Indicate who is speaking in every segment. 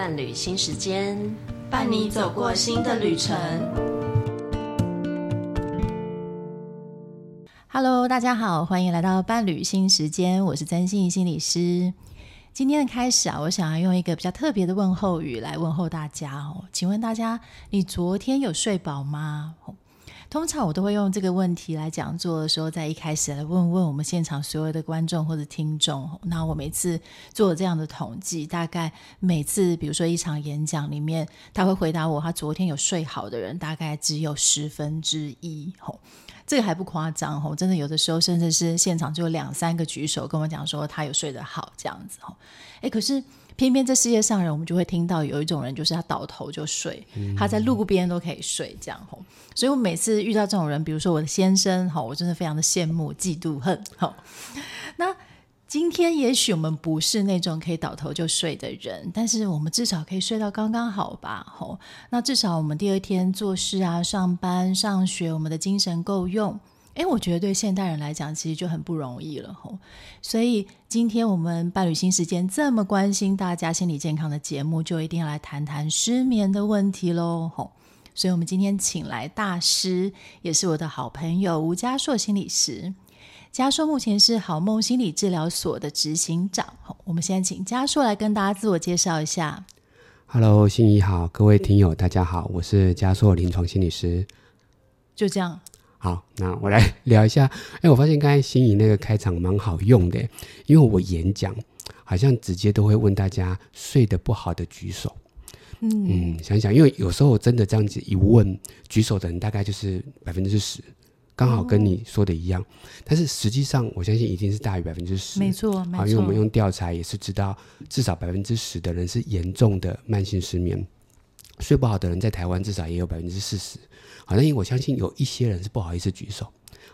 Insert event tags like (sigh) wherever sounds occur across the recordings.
Speaker 1: 伴侣新时间，
Speaker 2: 伴你走过新的旅程。
Speaker 3: Hello，大家好，欢迎来到伴侣新时间，我是曾心怡心理师。今天的开始啊，我想要用一个比较特别的问候语来问候大家哦。请问大家，你昨天有睡饱吗？通常我都会用这个问题来讲座的时候，在一开始来问问我们现场所有的观众或者听众。那我每次做这样的统计，大概每次比如说一场演讲里面，他会回答我他昨天有睡好的人，大概只有十分之一。吼，这个还不夸张吼，真的有的时候甚至是现场就有两三个举手跟我讲说他有睡得好这样子。吼，诶，可是。偏偏这世界上人，我们就会听到有一种人，就是他倒头就睡，他在路边都可以睡，这样吼。所以我每次遇到这种人，比如说我的先生，吼，我真的非常的羡慕、嫉妒、恨，吼。那今天也许我们不是那种可以倒头就睡的人，但是我们至少可以睡到刚刚好吧，吼。那至少我们第二天做事啊、上班、上学，我们的精神够用。诶，我觉得对现代人来讲，其实就很不容易了吼。所以今天我们伴侣新时间这么关心大家心理健康的节目，就一定要来谈谈失眠的问题喽吼。所以我们今天请来大师，也是我的好朋友吴家硕心理师。家硕目前是好梦心理治疗所的执行长。我们先请家硕来跟大家自我介绍一下。
Speaker 4: Hello，心怡好，各位听友大家好，我是家硕临床心理师。
Speaker 3: 就这样。
Speaker 4: 好，那我来聊一下。(laughs) 哎，我发现刚才心怡那个开场蛮好用的，因为我演讲好像直接都会问大家睡得不好的举手。嗯，嗯，想想，因为有时候真的这样子一问，举手的人大概就是百分之十，刚好跟你说的一样。哦、但是实际上，我相信一定是大于百分之十。
Speaker 3: 没错，没错。
Speaker 4: 因为我们用调查也是知道，至少百分之十的人是严重的慢性失眠，睡不好的人在台湾至少也有百分之四十。好，那因为我相信有一些人是不好意思举手，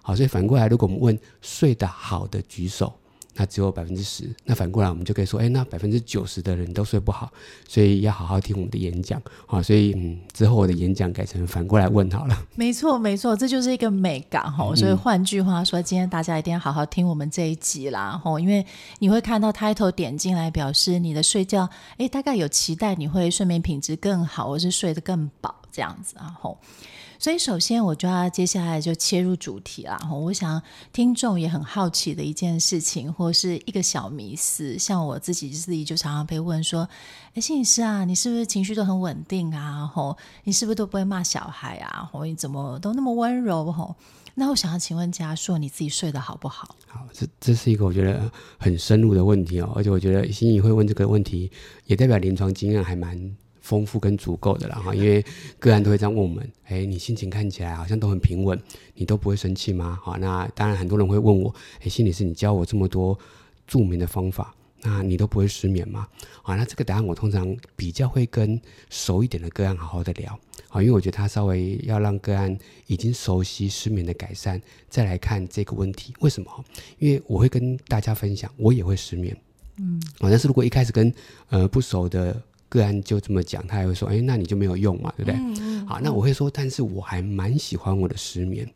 Speaker 4: 好，所以反过来，如果我们问睡得好的举手，那只有百分之十，那反过来我们就可以说，哎，那百分之九十的人都睡不好，所以要好好听我们的演讲，好，所以嗯，之后我的演讲改成反过来问好了。
Speaker 3: 没错，没错，这就是一个美感哈。所以换句话说，今天大家一定要好好听我们这一集啦，吼，因为你会看到 title 点进来，表示你的睡觉，哎，大概有期待你会睡眠品质更好，或是睡得更饱这样子啊，吼。所以，首先我就要接下来就切入主题啦。我想听众也很好奇的一件事情，或是一个小迷思，像我自己自己就常常被问说：“哎，心理师啊，你是不是情绪都很稳定啊？吼，你是不是都不会骂小孩啊？吼，你怎么都那么温柔？吼，那我想要请问家硕，你自己睡得好不好？”
Speaker 4: 好，这这是一个我觉得很深入的问题哦，而且我觉得心怡会问这个问题，也代表临床经验还蛮。丰富跟足够的了哈，因为个案都会这样问我们，哎，你心情看起来好像都很平稳，你都不会生气吗？好，那当然很多人会问我，哎，心理师，你教我这么多助眠的方法，那你都不会失眠吗？好，那这个答案我通常比较会跟熟一点的个案好好的聊，好，因为我觉得他稍微要让个案已经熟悉失眠的改善，再来看这个问题，为什么？因为我会跟大家分享，我也会失眠，嗯，好，但是如果一开始跟呃不熟的。个案就这么讲，他还会说：“哎，那你就没有用嘛，对不对？”好，那我会说，但是我还蛮喜欢我的失眠，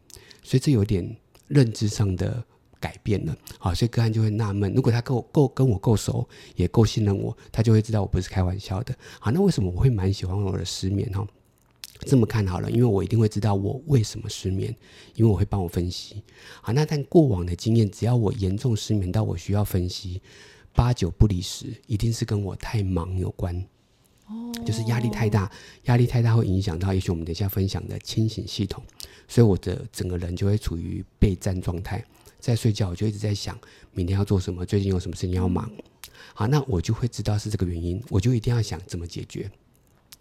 Speaker 4: 所以这有点认知上的改变了。好，所以个案就会纳闷，如果他够够跟我够熟，也够信任我，他就会知道我不是开玩笑的。好，那为什么我会蛮喜欢我的失眠？哈，这么看好了，因为我一定会知道我为什么失眠，因为我会帮我分析。好，那但过往的经验，只要我严重失眠到我需要分析，八九不离十，一定是跟我太忙有关。就是压力太大，压力太大会影响到，也许我们等一下分享的清醒系统，所以我的整个人就会处于备战状态，在睡觉我就一直在想明天要做什么，最近有什么事情要忙，好，那我就会知道是这个原因，我就一定要想怎么解决，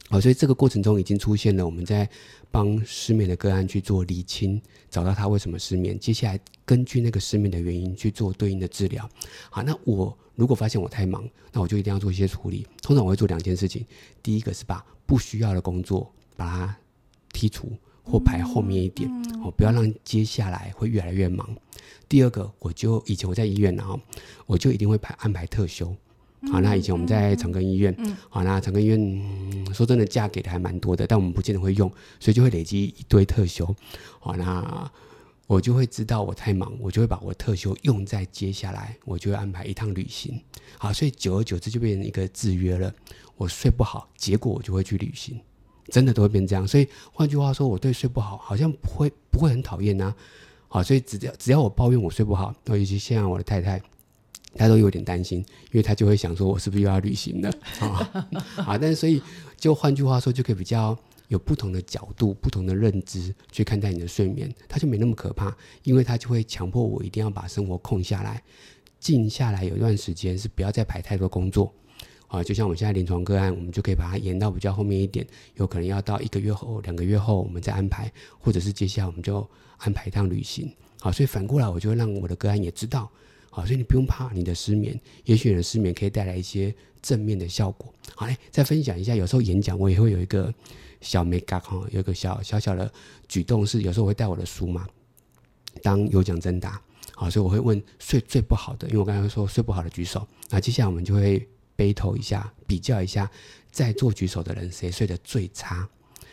Speaker 4: 好，所以这个过程中已经出现了，我们在帮失眠的个案去做厘清，找到他为什么失眠，接下来根据那个失眠的原因去做对应的治疗，好，那我。如果发现我太忙，那我就一定要做一些处理。通常我会做两件事情，第一个是把不需要的工作把它剔除或排后面一点，哦，不要让接下来会越来越忙。第二个，我就以前我在医院，然后我就一定会排安排特休。好，那以前我们在长庚医院，好，那长庚医院，嗯，说真的，假给的还蛮多的，但我们不见得会用，所以就会累积一堆特休。好，那。我就会知道我太忙，我就会把我特休用在接下来，我就会安排一趟旅行。好，所以久而久之就变成一个制约了。我睡不好，结果我就会去旅行，真的都会变这样。所以换句话说，我对睡不好好像不会不会很讨厌呢。好，所以只要只要我抱怨我睡不好，尤其现在我的太太，她都有点担心，因为她就会想说，我是不是又要旅行了？(laughs) 啊，啊，但是所以就换句话说，就可以比较有不同的角度、不同的认知去看待你的睡眠，它就没那么可怕，因为它就会强迫我一定要把生活空下来，静下来，有一段时间是不要再排太多工作。啊，就像我们现在临床个案，我们就可以把它延到比较后面一点，有可能要到一个月后、两个月后，我们再安排，或者是接下来我们就安排一趟旅行。好，所以反过来，我就会让我的个案也知道，好，所以你不用怕你的失眠，也许你的失眠可以带来一些正面的效果。好嘞，再分享一下，有时候演讲我也会有一个小眉角哈，有个小小小的举动是，有时候我会带我的书嘛，当有奖征答，好，所以我会问睡最不好的，因为我刚才说睡不好的举手，那接下来我们就会。battle 一下，比较一下，在做举手的人谁睡得最差？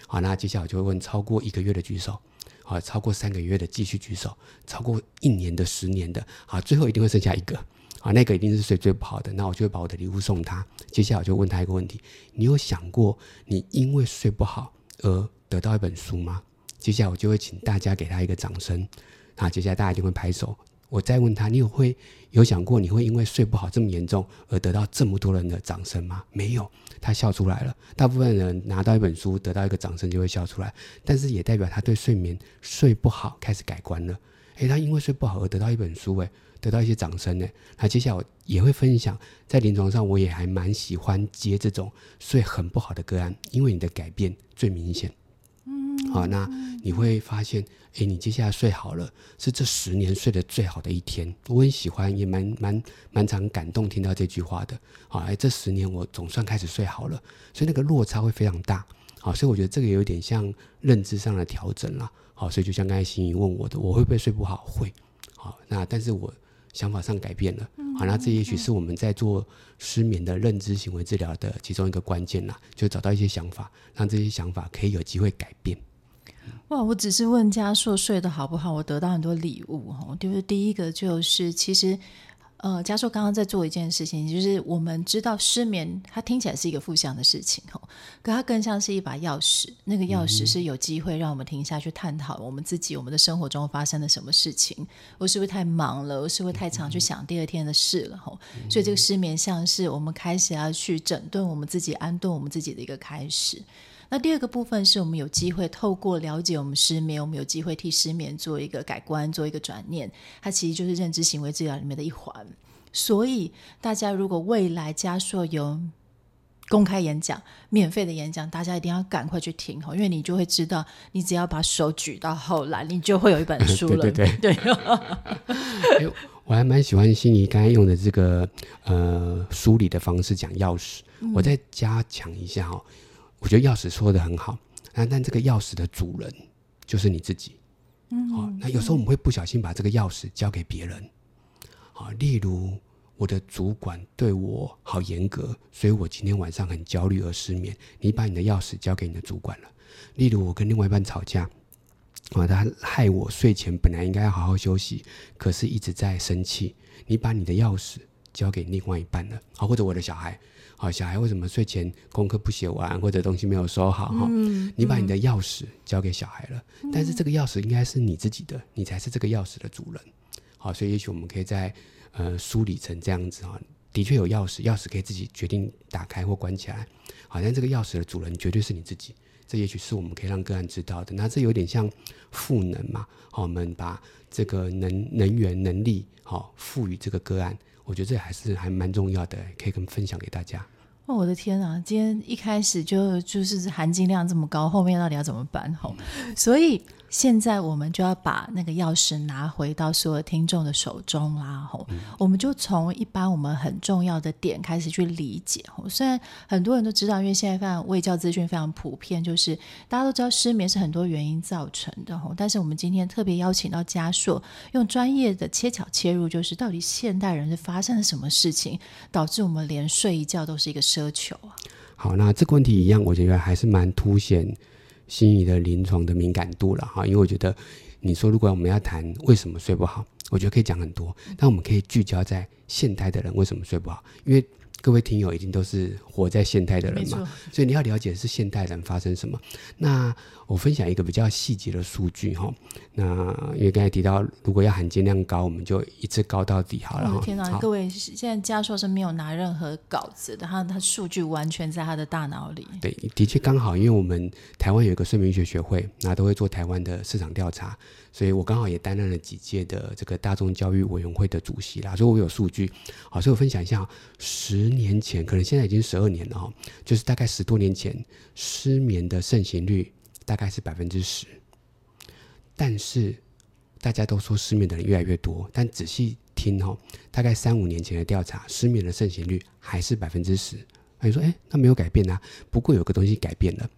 Speaker 4: 好，那接下来我就会问超过一个月的举手，好，超过三个月的继续举手，超过一年的、十年的，好，最后一定会剩下一个，啊，那个一定是睡最不好的，那我就会把我的礼物送他。接下来我就问他一个问题：你有想过你因为睡不好而得到一本书吗？接下来我就会请大家给他一个掌声，啊，接下来大家就会拍手。我再问他，你有会有想过你会因为睡不好这么严重而得到这么多人的掌声吗？没有，他笑出来了。大部分人拿到一本书得到一个掌声就会笑出来，但是也代表他对睡眠睡不好开始改观了。诶，他因为睡不好而得到一本书，诶，得到一些掌声呢。那接下来我也会分享，在临床上我也还蛮喜欢接这种睡很不好的个案，因为你的改变最明显。嗯，好，那你会发现。诶，你接下来睡好了，是这十年睡得最好的一天。我很喜欢，也蛮蛮蛮常感动听到这句话的。好，诶，这十年我总算开始睡好了，所以那个落差会非常大。好，所以我觉得这个有点像认知上的调整了。好，所以就像刚才心怡问我的，我会不会睡不好？会。好，那但是我想法上改变了。好，那这也许是我们在做失眠的认知行为治疗的其中一个关键啦，就找到一些想法，让这些想法可以有机会改变。
Speaker 3: 哇！我只是问家硕睡得好不好，我得到很多礼物哦。就是第一个就是，其实呃，家硕刚刚在做一件事情，就是我们知道失眠，它听起来是一个负向的事情哈，可它更像是一把钥匙。那个钥匙是有机会让我们停下去探讨我们自己、我们的生活中发生了什么事情。我是不是太忙了？我是不是太常去想第二天的事了？哈，所以这个失眠像是我们开始要去整顿我们自己、安顿我们自己的一个开始。那第二个部分是我们有机会透过了解我们失眠，我们有机会替失眠做一个改观，做一个转念。它其实就是认知行为治疗里面的一环。所以大家如果未来加硕有公开演讲、免费的演讲，大家一定要赶快去听哦，因为你就会知道，你只要把手举到后来，你就会有一本书了。(laughs) 对对
Speaker 4: 对。我还蛮喜欢心怡刚才用的这个呃梳理的方式讲钥匙，嗯、我再加强一下哦。我觉得钥匙说的很好，那但这个钥匙的主人就是你自己。嗯，好、哦，那有时候我们会不小心把这个钥匙交给别人。好、哦，例如我的主管对我好严格，所以我今天晚上很焦虑而失眠。你把你的钥匙交给你的主管了。例如我跟另外一半吵架，啊、哦，他害我睡前本来应该要好好休息，可是一直在生气。你把你的钥匙交给另外一半了。好、哦，或者我的小孩。好，小孩为什么睡前功课不写完，或者东西没有收好？哈、嗯，你把你的钥匙交给小孩了，嗯、但是这个钥匙应该是你自己的，你才是这个钥匙的主人。好，所以也许我们可以在呃梳理成这样子哈，的确有钥匙，钥匙可以自己决定打开或关起来。好，像这个钥匙的主人绝对是你自己，这也许是我们可以让个案知道的。那这有点像赋能嘛？好，我们把这个能能源能力好赋予这个个案。我觉得这还是还蛮重要的，可以跟分享给大家。
Speaker 3: 哦，我的天啊！今天一开始就就是含金量这么高，后面到底要怎么办？吼、嗯，所以。现在我们就要把那个钥匙拿回到所有听众的手中啦，吼、嗯！我们就从一般我们很重要的点开始去理解。吼，虽然很多人都知道，因为现在非常卫教资讯非常普遍，就是大家都知道失眠是很多原因造成的，吼。但是我们今天特别邀请到嘉硕，用专业的切巧切入，就是到底现代人是发生了什么事情，导致我们连睡一觉都是一个奢求啊？
Speaker 4: 好，那这个问题一样，我觉得还是蛮凸显。心仪的临床的敏感度了哈，因为我觉得你说如果我们要谈为什么睡不好，我觉得可以讲很多，但我们可以聚焦在现代的人为什么睡不好，因为各位听友一定都是活在现代的人嘛，所以你要了解是现代人发生什么。那我分享一个比较细节的数据哈。那因为刚才提到，如果要含金量高，我们就一次高到底好了。
Speaker 3: 哦、天哪，各位现在家硕是没有拿任何稿子的，他他数据完全在他的大脑里。
Speaker 4: 对，的确刚好，因为我们台湾有一个睡眠医学学会，那都会做台湾的市场调查，所以我刚好也担任了几届的这个大众教育委员会的主席啦，所以我有数据。好，所以我分享一下，十年前，可能现在已经十二年了哈，就是大概十多年前，失眠的盛行率。大概是百分之十，但是大家都说失眠的人越来越多，但仔细听哈，大概三五年前的调查，失眠的盛行率还是百分之十。你说，哎，那没有改变啊？不过有个东西改变了，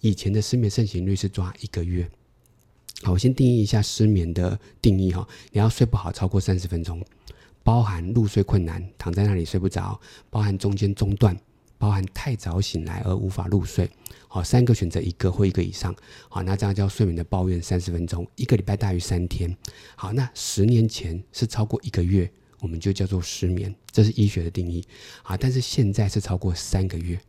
Speaker 4: 以前的失眠盛行率是抓一个月。好，我先定义一下失眠的定义哈，你要睡不好超过三十分钟，包含入睡困难，躺在那里睡不着，包含中间中断。包含太早醒来而无法入睡，好，三个选择一个或一个以上，好，那这样叫睡眠的抱怨三十分钟，一个礼拜大于三天，好，那十年前是超过一个月，我们就叫做失眠，这是医学的定义，好，但是现在是超过三个月，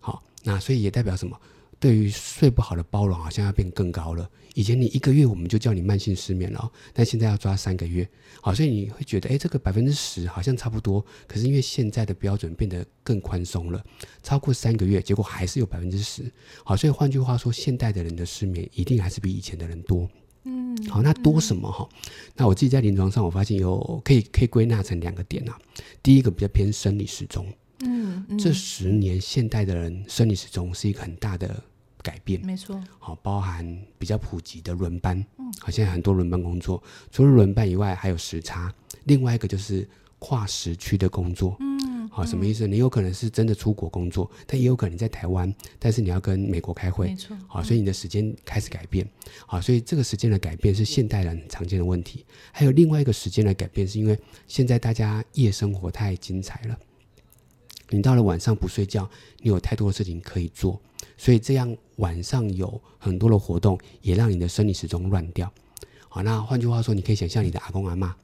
Speaker 4: 好，那所以也代表什么？对于睡不好的包容好像要变更高了。以前你一个月我们就叫你慢性失眠了，但现在要抓三个月。好，所以你会觉得，哎，这个百分之十好像差不多。可是因为现在的标准变得更宽松了，超过三个月，结果还是有百分之十。好，所以换句话说，现代的人的失眠一定还是比以前的人多。嗯，好，那多什么哈？那我自己在临床上我发现有可以可以归纳成两个点啊。第一个比较偏生理时钟。嗯，嗯，这十年现代的人生理时钟是一个很大的改变，
Speaker 3: 没错。
Speaker 4: 好，包含比较普及的轮班，嗯，好，现在很多轮班工作，除了轮班以外，还有时差。另外一个就是跨时区的工作，嗯，好，什么意思？你有可能是真的出国工作，但也有可能在台湾，但是你要跟美国开会，没错。好，所以你的时间开始改变，好，所以这个时间的改变是现代人常见的问题。还有另外一个时间的改变，是因为现在大家夜生活太精彩了。你到了晚上不睡觉，你有太多的事情可以做，所以这样晚上有很多的活动，也让你的生理时钟乱掉。好，那换句话说，你可以想象你的阿公阿妈，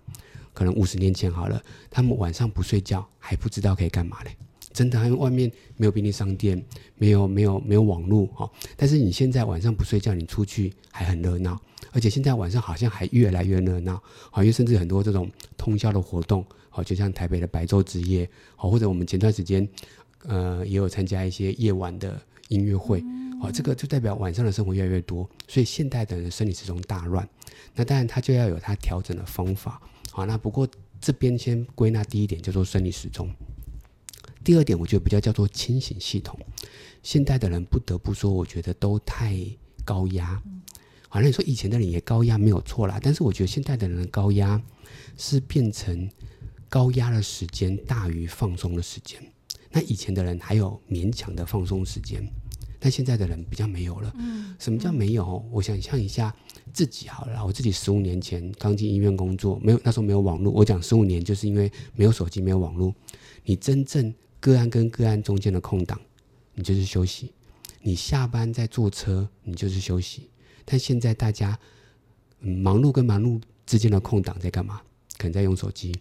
Speaker 4: 可能五十年前好了，他们晚上不睡觉还不知道可以干嘛嘞。真的，因为外面没有便利商店，没有没有没有网络哈。但是你现在晚上不睡觉，你出去还很热闹，而且现在晚上好像还越来越热闹，好，因为甚至很多这种通宵的活动，好，就像台北的白昼之夜，好，或者我们前段时间，呃，也有参加一些夜晚的音乐会，好，这个就代表晚上的生活越来越多，所以现代的人生理时钟大乱，那当然他就要有他调整的方法，好，那不过这边先归纳第一点叫做生理时钟。第二点，我觉得比较叫做清醒系统。现代的人不得不说，我觉得都太高压。好像你说以前的人也高压没有错啦，但是我觉得现代的人的高压是变成高压的时间大于放松的时间。那以前的人还有勉强的放松时间，但现在的人比较没有了。什么叫没有？我想象一下自己好了，我自己十五年前刚进医院工作，没有那时候没有网络。我讲十五年，就是因为没有手机，没有网络。你真正个案跟个案中间的空档，你就是休息。你下班在坐车，你就是休息。但现在大家，忙碌跟忙碌之间的空档在干嘛？可能在用手机。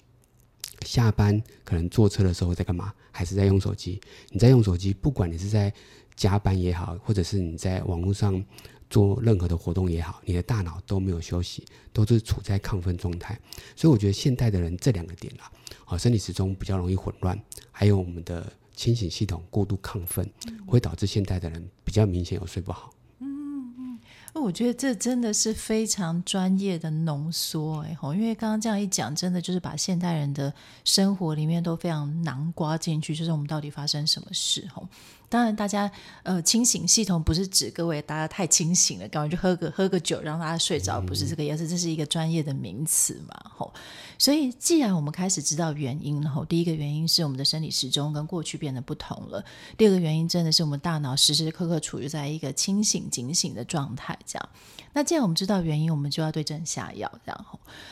Speaker 4: 下班可能坐车的时候在干嘛？还是在用手机？你在用手机，不管你是在加班也好，或者是你在网络上做任何的活动也好，你的大脑都没有休息，都是处在亢奋状态。所以我觉得现代的人这两个点啊。好，生理时钟比较容易混乱，还有我们的清醒系统过度亢奋，会导致现代的人比较明显有睡不好。
Speaker 3: 嗯嗯，那我觉得这真的是非常专业的浓缩哎吼，因为刚刚这样一讲，真的就是把现代人的生活里面都非常囊括进去，就是我们到底发生什么事吼。当然，大家呃清醒系统不是指各位大家太清醒了，赶快就喝个喝个酒让大家睡着，不是这个意思，这是一个专业的名词嘛，吼。所以，既然我们开始知道原因了，吼，第一个原因是我们的生理时钟跟过去变得不同了，第二个原因真的是我们大脑时时刻刻处于在一个清醒警醒的状态，这样。那既然我们知道原因，我们就要对症下药，这样。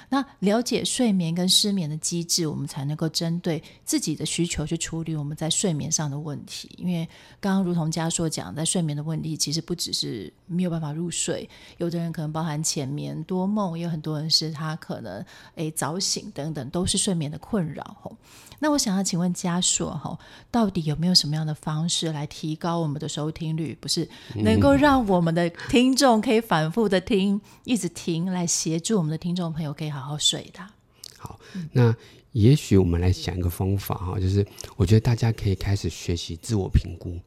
Speaker 3: 那了解睡眠跟失眠的机制，我们才能够针对自己的需求去处理我们在睡眠上的问题。因为刚刚如同家硕讲，在睡眠的问题，其实不只是没有办法入睡，有的人可能包含浅眠、多梦，也有很多人是他可能诶早醒等等，都是睡眠的困扰。吼，那我想要请问家硕，吼，到底有没有什么样的方式来提高我们的收听率？不是能够让我们的听众可以反复的听，一直听，来协助我们的听众朋友可以好好睡的。
Speaker 4: 好，那也许我们来想一个方法哈，就是我觉得大家可以开始学习自我评估。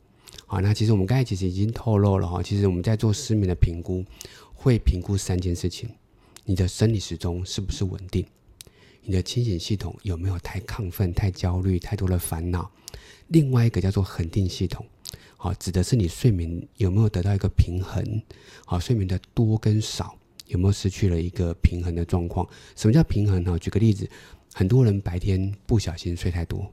Speaker 4: 好，那其实我们刚才其实已经透露了哈，其实我们在做失眠的评估，会评估三件事情：你的生理时钟是不是稳定？你的清醒系统有没有太亢奋、太焦虑、太多的烦恼？另外一个叫做恒定系统，好，指的是你睡眠有没有得到一个平衡？好，睡眠的多跟少有没有失去了一个平衡的状况？什么叫平衡呢？举个例子，很多人白天不小心睡太多，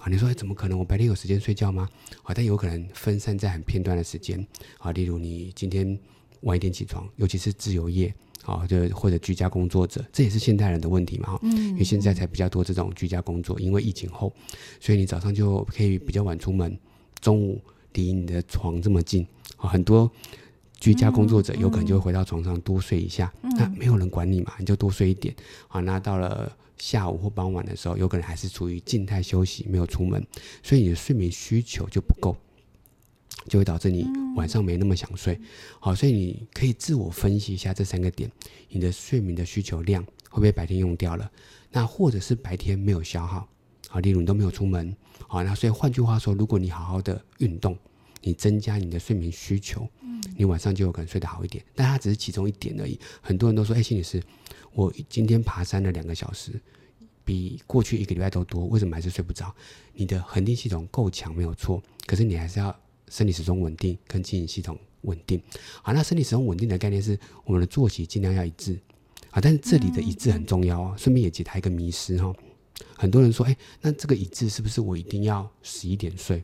Speaker 4: 啊，你说怎么可能？我白天有时间睡觉吗？啊，但有可能分散在很片段的时间，啊，例如你今天晚一点起床，尤其是自由业。好，就或者居家工作者，这也是现代人的问题嘛。嗯，因为现在才比较多这种居家工作，因为疫情后，所以你早上就可以比较晚出门，中午离你的床这么近，啊，很多居家工作者有可能就会回到床上多睡一下，嗯，那没有人管你嘛，你就多睡一点。好，那到了下午或傍晚的时候，有可能还是处于静态休息，没有出门，所以你的睡眠需求就不够。就会导致你晚上没那么想睡，好，所以你可以自我分析一下这三个点，你的睡眠的需求量会不会白天用掉了？那或者是白天没有消耗，好，例如你都没有出门，好，那所以换句话说，如果你好好的运动，你增加你的睡眠需求，你晚上就有可能睡得好一点。但它只是其中一点而已。很多人都说，哎，心理师，我今天爬山了两个小时，比过去一个礼拜都多，为什么还是睡不着？你的恒定系统够强没有错，可是你还是要。生理时钟稳定跟清醒系统稳定，好，那生理时钟稳定的概念是我们的作息尽量要一致，啊，但是这里的一致很重要哦。顺便也解答一个迷思哈，很多人说，哎，那这个一致是不是我一定要十一点睡？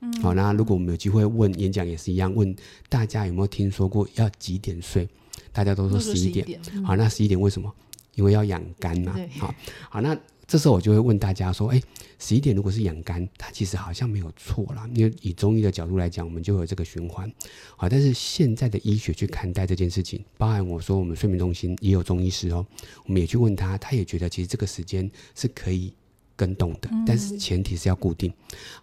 Speaker 4: 嗯，好，那如果我们有机会问演讲也是一样，问大家有没有听说过要几点睡？大家都说十一点，好，那十一点为什么？因为要养肝嘛，好，好，那。这时候我就会问大家说：“哎，十一点如果是养肝，它其实好像没有错啦。因为以中医的角度来讲，我们就有这个循环。好，但是现在的医学去看待这件事情，包含我说我们睡眠中心也有中医师哦，我们也去问他，他也觉得其实这个时间是可以跟动的，但是前提是要固定。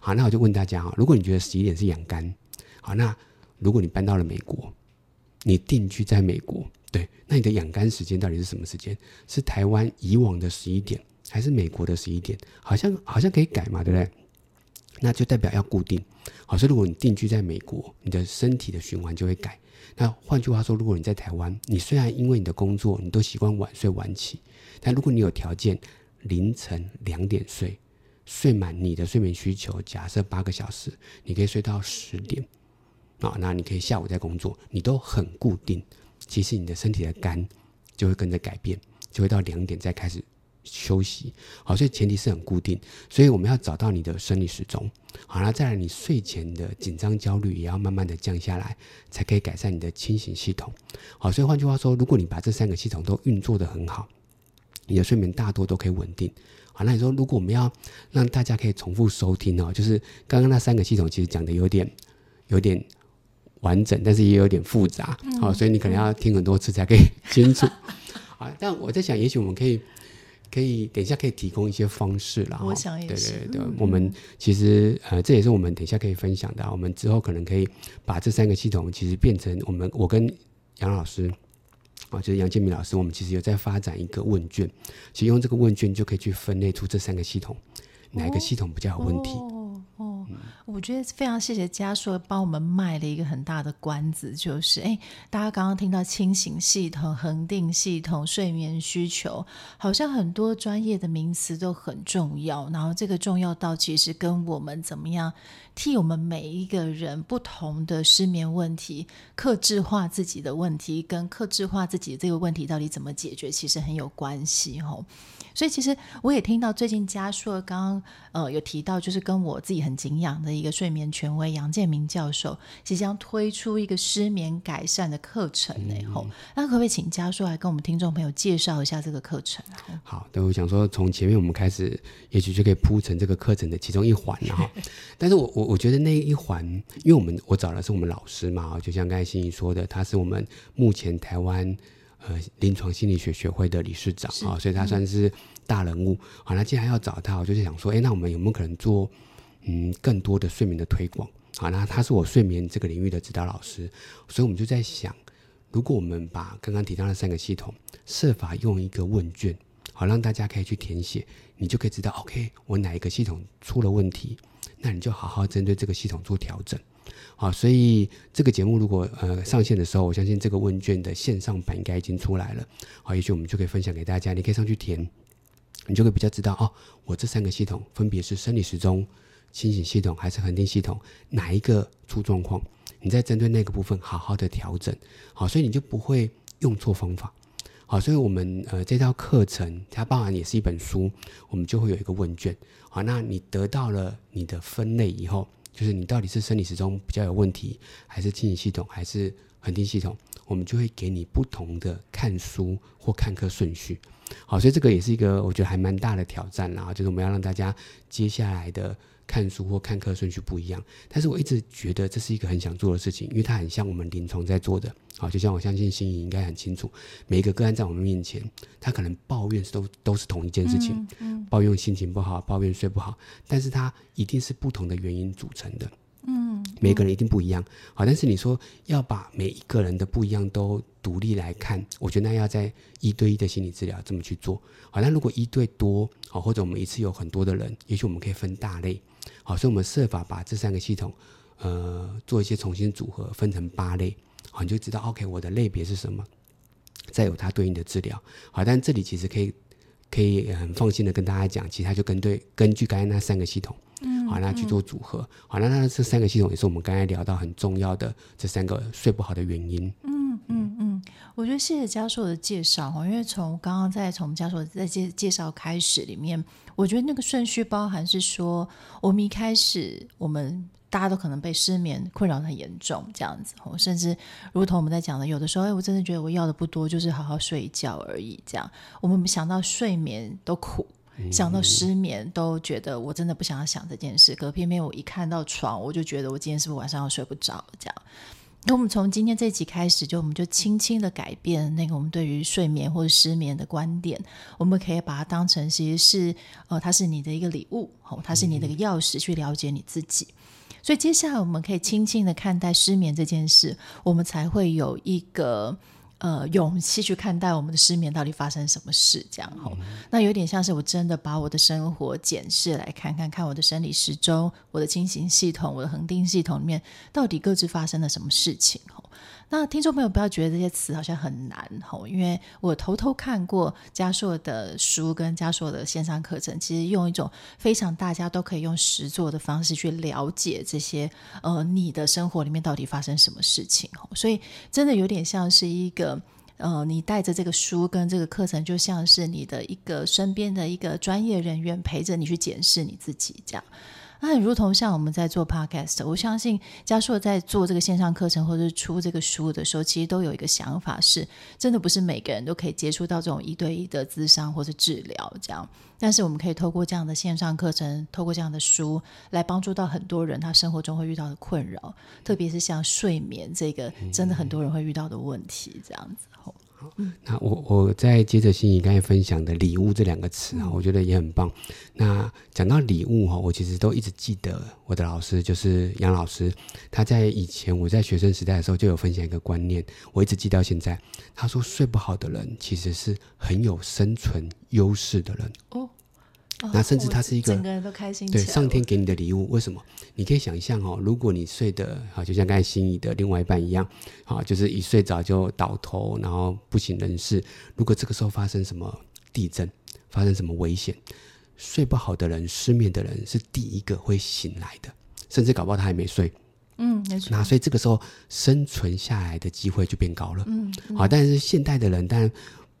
Speaker 4: 好，那我就问大家哈，如果你觉得十一点是养肝，好，那如果你搬到了美国，你定居在美国，对，那你的养肝时间到底是什么时间？是台湾以往的十一点？”还是美国的十一点，好像好像可以改嘛，对不对？那就代表要固定。好，所以如果你定居在美国，你的身体的循环就会改。那换句话说，如果你在台湾，你虽然因为你的工作，你都习惯晚睡晚起，但如果你有条件凌晨两点睡，睡满你的睡眠需求，假设八个小时，你可以睡到十点。啊，那你可以下午再工作，你都很固定。其实你的身体的肝就会跟着改变，就会到两点再开始。休息好，所以前提是很固定，所以我们要找到你的生理时钟。好，那再来，你睡前的紧张焦虑也要慢慢的降下来，才可以改善你的清醒系统。好，所以换句话说，如果你把这三个系统都运作的很好，你的睡眠大多都可以稳定。好，那你说，如果我们要让大家可以重复收听哦，就是刚刚那三个系统其实讲的有点有点完整，但是也有点复杂。好，所以你可能要听很多次才可以 (laughs) 清楚。好，但我在想，也许我们可以。可以等一下可以提供一些方式啦。
Speaker 3: 我想也是。
Speaker 4: 对对对，嗯、我们其实呃这也是我们等一下可以分享的。我们之后可能可以把这三个系统其实变成我们我跟杨老师啊，就是杨建明老师，我们其实有在发展一个问卷，其实用这个问卷就可以去分类出这三个系统哪一个系统比较有问题。我
Speaker 3: 觉得非常谢谢家硕帮我们卖了一个很大的关子，就是哎，大家刚刚听到清醒系统、恒定系统、睡眠需求，好像很多专业的名词都很重要，然后这个重要到其实跟我们怎么样替我们每一个人不同的失眠问题，克制化自己的问题，跟克制化自己这个问题到底怎么解决，其实很有关系哦。所以其实我也听到最近嘉硕刚刚呃有提到，就是跟我自己很敬仰的一个睡眠权威杨建明教授，即将推出一个失眠改善的课程呢。吼、嗯，那可不可以请嘉硕来跟我们听众朋友介绍一下这个课程？
Speaker 4: 好，对，我想说从前面我们开始，也许就可以铺成这个课程的其中一环了哈。(laughs) 但是我我我觉得那一环，因为我们我找的是我们老师嘛，就像刚才欣怡说的，他是我们目前台湾呃临床心理学学会的理事长啊，所以他算是。大人物，好，那既然要找他，我就是想说，哎，那我们有没有可能做，嗯，更多的睡眠的推广？好，那他是我睡眠这个领域的指导老师，所以我们就在想，如果我们把刚刚提到的三个系统，设法用一个问卷，好，让大家可以去填写，你就可以知道，OK，我哪一个系统出了问题，那你就好好针对这个系统做调整。好，所以这个节目如果呃上线的时候，我相信这个问卷的线上版应该已经出来了。好，也许我们就可以分享给大家，你可以上去填。你就会比较知道哦，我这三个系统分别是生理时钟、清醒系统还是恒定系统，哪一个出状况？你再针对那个部分好好的调整，好，所以你就不会用错方法。好，所以我们呃这套课程它当然也是一本书，我们就会有一个问卷。好，那你得到了你的分类以后，就是你到底是生理时钟比较有问题，还是清醒系统，还是恒定系统？我们就会给你不同的看书或看课顺序。好，所以这个也是一个我觉得还蛮大的挑战啦，就是我们要让大家接下来的看书或看课顺序不一样。但是我一直觉得这是一个很想做的事情，因为它很像我们临床在做的。好，就像我相信心仪应该很清楚，每一个个案在我们面前，他可能抱怨都都是同一件事情，嗯嗯，抱怨心情不好，抱怨睡不好，但是他一定是不同的原因组成的。嗯，每个人一定不一样，好，但是你说要把每一个人的不一样都独立来看，我觉得那要在一对一的心理治疗这么去做，好，那如果一对多，好，或者我们一次有很多的人，也许我们可以分大类，好，所以我们设法把这三个系统，呃，做一些重新组合，分成八类，好，你就知道，OK，我的类别是什么，再有它对应的治疗，好，但这里其实可以可以很放心的跟大家讲，其实它就跟对根据刚才那三个系统。嗯，好，那去做组合。好，那那这三个系统也是我们刚才聊到很重要的这三个睡不好的原因。
Speaker 3: 我觉得谢谢家硕的介绍哈，因为从刚刚在从家硕在介介绍开始里面，我觉得那个顺序包含是说，我们一开始我们大家都可能被失眠困扰得很严重，这样子，甚至如同我们在讲的，有的时候，哎，我真的觉得我要的不多，就是好好睡一觉而已，这样，我们想到睡眠都苦。想到失眠，都觉得我真的不想要想这件事。可偏偏我一看到床，我就觉得我今天是不是晚上要睡不着？这样。那我们从今天这集开始，就我们就轻轻的改变那个我们对于睡眠或者失眠的观点。我们可以把它当成其实是呃，它是你的一个礼物，哦，它是你的一个钥匙，去了解你自己。所以接下来我们可以轻轻的看待失眠这件事，我们才会有一个。呃，勇气去看待我们的失眠到底发生什么事，这样吼，嗯、那有点像是我真的把我的生活检视来看看看我的生理时钟、我的清醒系统、我的恒定系统里面到底各自发生了什么事情吼。那听众朋友不要觉得这些词好像很难吼，因为我偷偷看过家硕的书跟家硕的线上课程，其实用一种非常大家都可以用实作的方式去了解这些呃你的生活里面到底发生什么事情吼，所以真的有点像是一个呃你带着这个书跟这个课程，就像是你的一个身边的一个专业人员陪着你去检视你自己这样。那很如同像我们在做 podcast，我相信嘉硕在做这个线上课程或者是出这个书的时候，其实都有一个想法是，真的不是每个人都可以接触到这种一对一的咨商或者治疗这样。但是我们可以透过这样的线上课程，透过这样的书来帮助到很多人，他生活中会遇到的困扰，特别是像睡眠这个，真的很多人会遇到的问题，这样子。
Speaker 4: 嗯，那我我再接着心怡刚才分享的礼物这两个词啊，嗯、我觉得也很棒。那讲到礼物哈，我其实都一直记得我的老师就是杨老师，他在以前我在学生时代的时候就有分享一个观念，我一直记到现在。他说睡不好的人其实是很有生存优势的人哦。那甚至他是一个
Speaker 3: 整个人都开心，
Speaker 4: 对上天给你的礼物。为什么？你可以想象哦，如果你睡得好，就像刚才心仪的另外一半一样，好，就是一睡着就倒头，然后不省人事。如果这个时候发生什么地震，发生什么危险，睡不好的人、失眠的人是第一个会醒来的，甚至搞不好他还没睡。嗯，没错。那所以这个时候生存下来的机会就变高了。嗯，嗯好，但是现代的人当然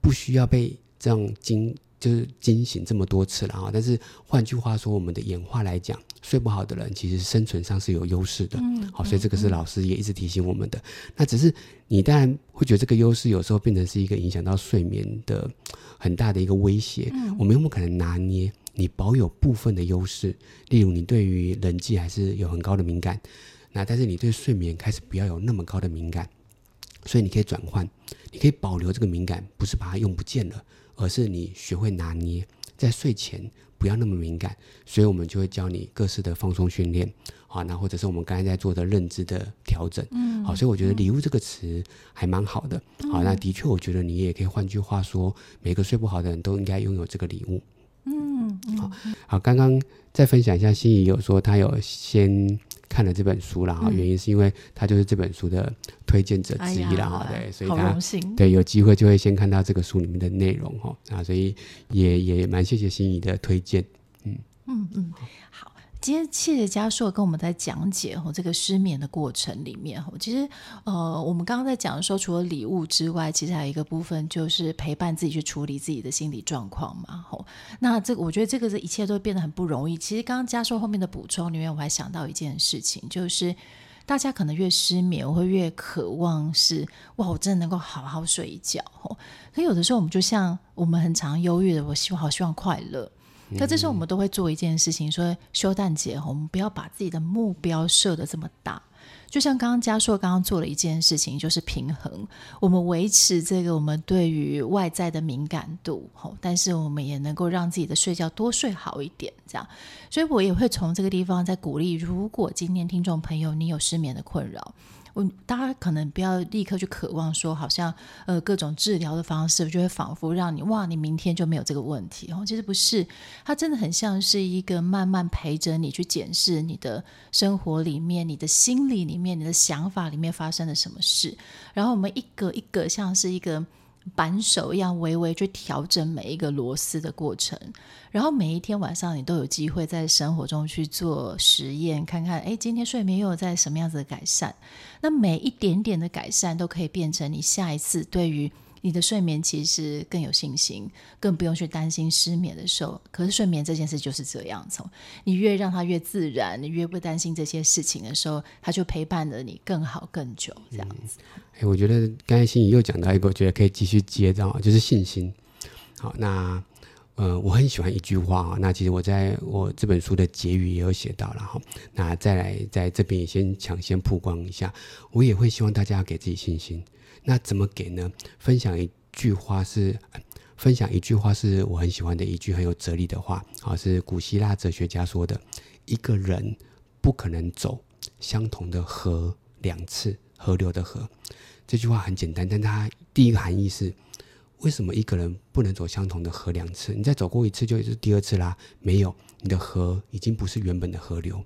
Speaker 4: 不需要被这样惊。就是惊醒这么多次了啊。但是换句话说，我们的演化来讲，睡不好的人其实生存上是有优势的。嗯，好，所以这个是老师也一直提醒我们的。嗯、那只是你当然会觉得这个优势有时候变成是一个影响到睡眠的很大的一个威胁。嗯，我们有没有可能拿捏？你保有部分的优势，例如你对于人际还是有很高的敏感，那但是你对睡眠开始不要有那么高的敏感，所以你可以转换，你可以保留这个敏感，不是把它用不见了，而是你学会拿捏，在睡前不要那么敏感，所以我们就会教你各式的放松训练，好，那或者是我们刚才在做的认知的调整，嗯，好，所以我觉得“礼物”这个词还蛮好的，好，那的确我觉得你也可以换句话说，每个睡不好的人都应该拥有这个礼物。嗯，好好，刚刚再分享一下，心仪有说他有先看了这本书啦哈，原因是因为他就是这本书的推荐者之一啦哈，对，所以他对有机会就会先看到这个书里面的内容哈，啊，所以也也蛮谢谢心仪的推荐，嗯。嗯嗯。
Speaker 3: 今天谢谢家硕跟我们在讲解哦，这个失眠的过程里面哦，其实呃，我们刚刚在讲的时候，除了礼物之外，其实还有一个部分就是陪伴自己去处理自己的心理状况嘛。吼，那这个我觉得这个这一切都变得很不容易。其实刚刚家硕后面的补充里面，我还想到一件事情，就是大家可能越失眠，我会越渴望是哇，我真的能够好好睡一觉。吼，可有的时候我们就像我们很常忧郁的，我希望好希望快乐。可这时候我们都会做一件事情，说休诞节，我们不要把自己的目标设得这么大。就像刚刚嘉硕刚刚做了一件事情，就是平衡，我们维持这个我们对于外在的敏感度吼，但是我们也能够让自己的睡觉多睡好一点，这样。所以我也会从这个地方在鼓励，如果今天听众朋友你有失眠的困扰。我大家可能不要立刻去渴望说，好像呃各种治疗的方式就会仿佛让你哇，你明天就没有这个问题哦。其实不是，它真的很像是一个慢慢陪着你去检视你的生活里面、你的心理里面、你的想法里面发生了什么事，然后我们一个一个像是一个。扳手一样微微去调整每一个螺丝的过程，然后每一天晚上你都有机会在生活中去做实验，看看诶，今天睡眠又有在什么样子的改善？那每一点点的改善都可以变成你下一次对于。你的睡眠其实更有信心，更不用去担心失眠的时候。可是睡眠这件事就是这样，从你越让它越自然，你越不担心这些事情的时候，它就陪伴着你更好更久，这样子。
Speaker 4: 哎、嗯，我觉得刚才心怡又讲到一个，我觉得可以继续接到，就是信心。好，那呃，我很喜欢一句话啊，那其实我在我这本书的结语也有写到了哈。那再来在这边也先抢先曝光一下，我也会希望大家要给自己信心。那怎么给呢？分享一句话是，分享一句话是我很喜欢的一句很有哲理的话，啊，是古希腊哲学家说的：一个人不可能走相同的河两次，河流的河。这句话很简单，但它第一个含义是：为什么一个人不能走相同的河两次？你再走过一次就是第二次啦，没有，你的河已经不是原本的河流，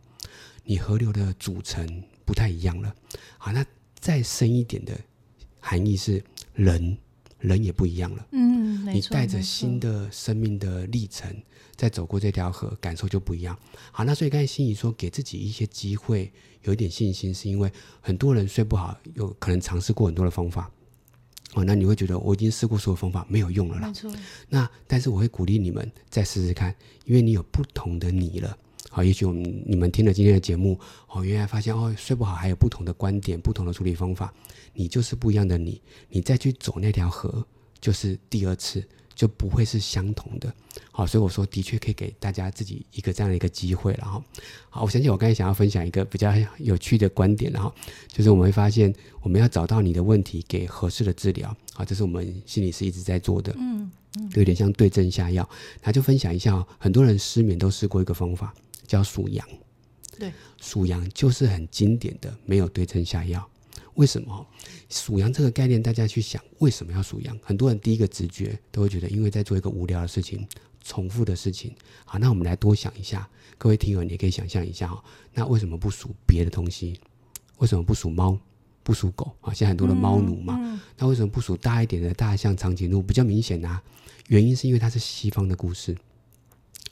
Speaker 4: 你河流的组成不太一样了。好，那再深一点的。含义是人，人也不一样了。嗯，你带着新的生命的历程，再走过这条河，感受就不一样。好，那所以刚才心怡说，给自己一些机会，有一点信心，是因为很多人睡不好，有可能尝试过很多的方法。哦，那你会觉得我已经试过所有方法没有用了啦。没错。那但是我会鼓励你们再试试看，因为你有不同的你了。好，也许我们你们听了今天的节目，哦，原来发现哦，睡不好还有不同的观点、不同的处理方法。你就是不一样的你，你再去走那条河，就是第二次，就不会是相同的。好，所以我说的确可以给大家自己一个这样的一个机会了哈。好，我相信我刚才想要分享一个比较有趣的观点，然后就是我们会发现，我们要找到你的问题，给合适的治疗。好，这是我们心理师一直在做的。嗯嗯，有点像对症下药。那就分享一下，很多人失眠都试过一个方法。叫属羊，对，属羊就是很经典的，没有对症下药。为什么？属羊这个概念，大家去想，为什么要属羊？很多人第一个直觉都会觉得，因为在做一个无聊的事情，重复的事情。好，那我们来多想一下，各位听友，你也可以想象一下哈，那为什么不属别的东西？为什么不属猫？不属狗？啊，现在很多的猫奴嘛，嗯嗯、那为什么不属大一点的大象、长颈鹿？比较明显啊，原因是因为它是西方的故事。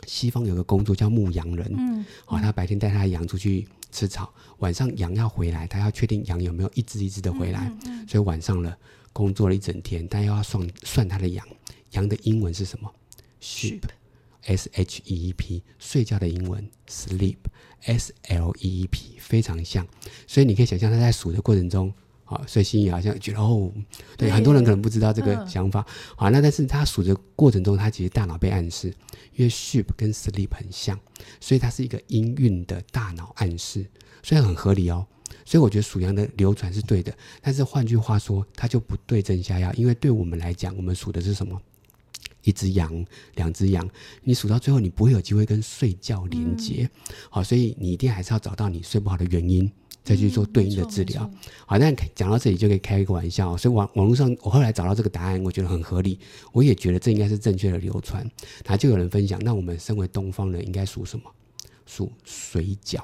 Speaker 4: 西方有个工作叫牧羊人，嗯，好、哦，他白天带他的羊出去吃草，晚上羊要回来，他要确定羊有没有一只一只的回来，嗯嗯嗯、所以晚上了工作了一整天，但又要算算他的羊，羊的英文是什么，sheep，s h e e p，睡觉的英文 sleep，s l e e p，非常像。所以你可以想象他在数的过程中。好，所以心怡好像觉得哦，对，很多人可能不知道这个想法。嗯、好，那但是他数的过程中，他其实大脑被暗示，因为 sheep 跟 sleep 很像，所以它是一个音韵的大脑暗示，所以很合理哦。所以我觉得属羊的流传是对的，但是换句话说，它就不对症下药，因为对我们来讲，我们数的是什么？一只羊，两只羊，你数到最后，你不会有机会跟睡觉连接。嗯、好，所以你一定还是要找到你睡不好的原因。再去做对应的治疗，嗯、好，那讲到这里就可以开一个玩笑。所以网网络上，我后来找到这个答案，我觉得很合理，我也觉得这应该是正确的流传。然后就有人分享，那我们身为东方人，应该属什么？属水饺，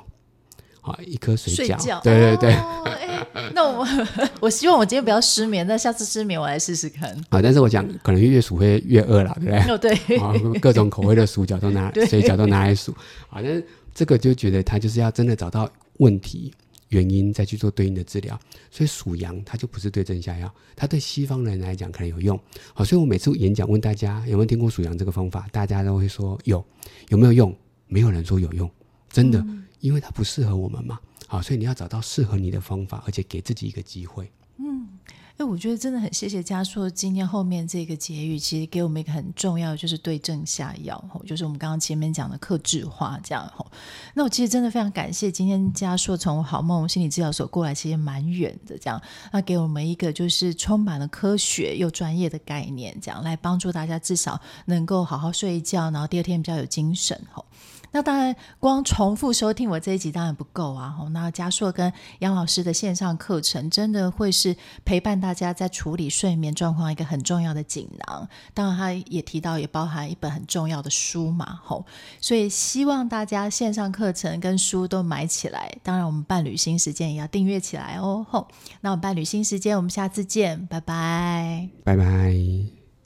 Speaker 4: 好，一颗水饺。对对对。
Speaker 3: 哦欸、那我 (laughs) 我希望我今天不要失眠，那下次失眠我来试试看。
Speaker 4: 好，但是我想可能越数会越饿了，对不对？
Speaker 3: 哦，对。
Speaker 4: 啊，各种口味的薯饺都拿，(laughs) 水饺都拿来数。好，但是这个就觉得他就是要真的找到问题。原因再去做对应的治疗，所以属羊它就不是对症下药，它对西方人来讲可能有用。好，所以我每次演讲问大家有没有听过属羊这个方法，大家都会说有，有没有用？没有人说有用，真的，嗯、因为它不适合我们嘛。好，所以你要找到适合你的方法，而且给自己一个机会。嗯。
Speaker 3: 哎，我觉得真的很谢谢嘉硕今天后面这个结语，其实给我们一个很重要的，就是对症下药，吼就是我们刚刚前面讲的克制化这样。吼那我其实真的非常感谢今天嘉硕从好梦心理治疗所过来，其实蛮远的这样，那给我们一个就是充满了科学又专业的概念，这样来帮助大家至少能够好好睡一觉，然后第二天比较有精神。吼那当然，光重复收听我这一集当然不够啊！那嘉硕跟杨老师的线上课程，真的会是陪伴大家在处理睡眠状况一个很重要的锦囊。当然，他也提到，也包含一本很重要的书嘛，吼！所以希望大家线上课程跟书都买起来。当然，我们伴侣新时间也要订阅起来哦，吼！那我们伴侣新时间，我们下次见，拜拜，
Speaker 4: 拜拜。